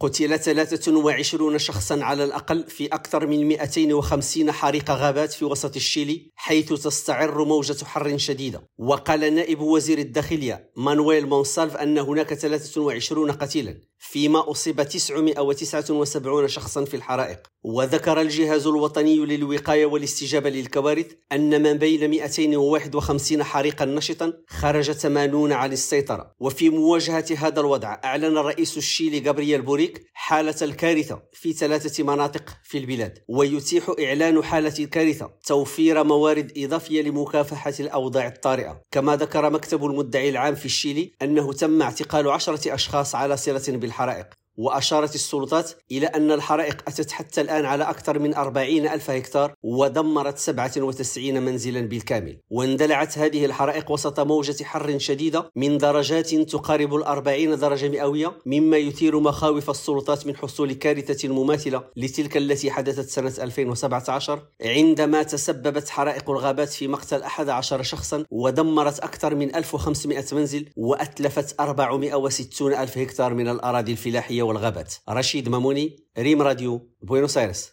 قتل 23 شخصا على الأقل في أكثر من 250 حريق غابات في وسط الشيلي حيث تستعر موجة حر شديدة. وقال نائب وزير الداخلية مانويل مونسالف أن هناك 23 قتيلا فيما أصيب 979 شخصا في الحرائق. وذكر الجهاز الوطني للوقاية والاستجابة للكوارث أن ما بين 251 حريقا نشطا خرج 80 عن السيطرة. وفي مواجهة هذا الوضع أعلن رئيس الشيلي جابرييل بوريك حالة الكارثة في ثلاثة مناطق في البلاد ويتيح إعلان حالة الكارثة توفير موارد إضافية لمكافحة الأوضاع الطارئة. كما ذكر مكتب المدعي العام في الشيلي أنه تم اعتقال عشرة أشخاص على صلة بالحرائق. وأشارت السلطات إلى أن الحرائق أتت حتى الآن على أكثر من 40 ألف هكتار ودمرت 97 منزلا بالكامل. واندلعت هذه الحرائق وسط موجة حر شديدة من درجات تقارب الأربعين درجة مئوية مما يثير مخاوف السلطات من حصول كارثة مماثلة لتلك التي حدثت سنة 2017 عندما تسببت حرائق الغابات في مقتل 11 شخصا ودمرت أكثر من 1500 منزل وأتلفت 460 ألف هكتار من الأراضي الفلاحية. والغابات. رشيد ماموني ريم راديو بوينوس آيرس.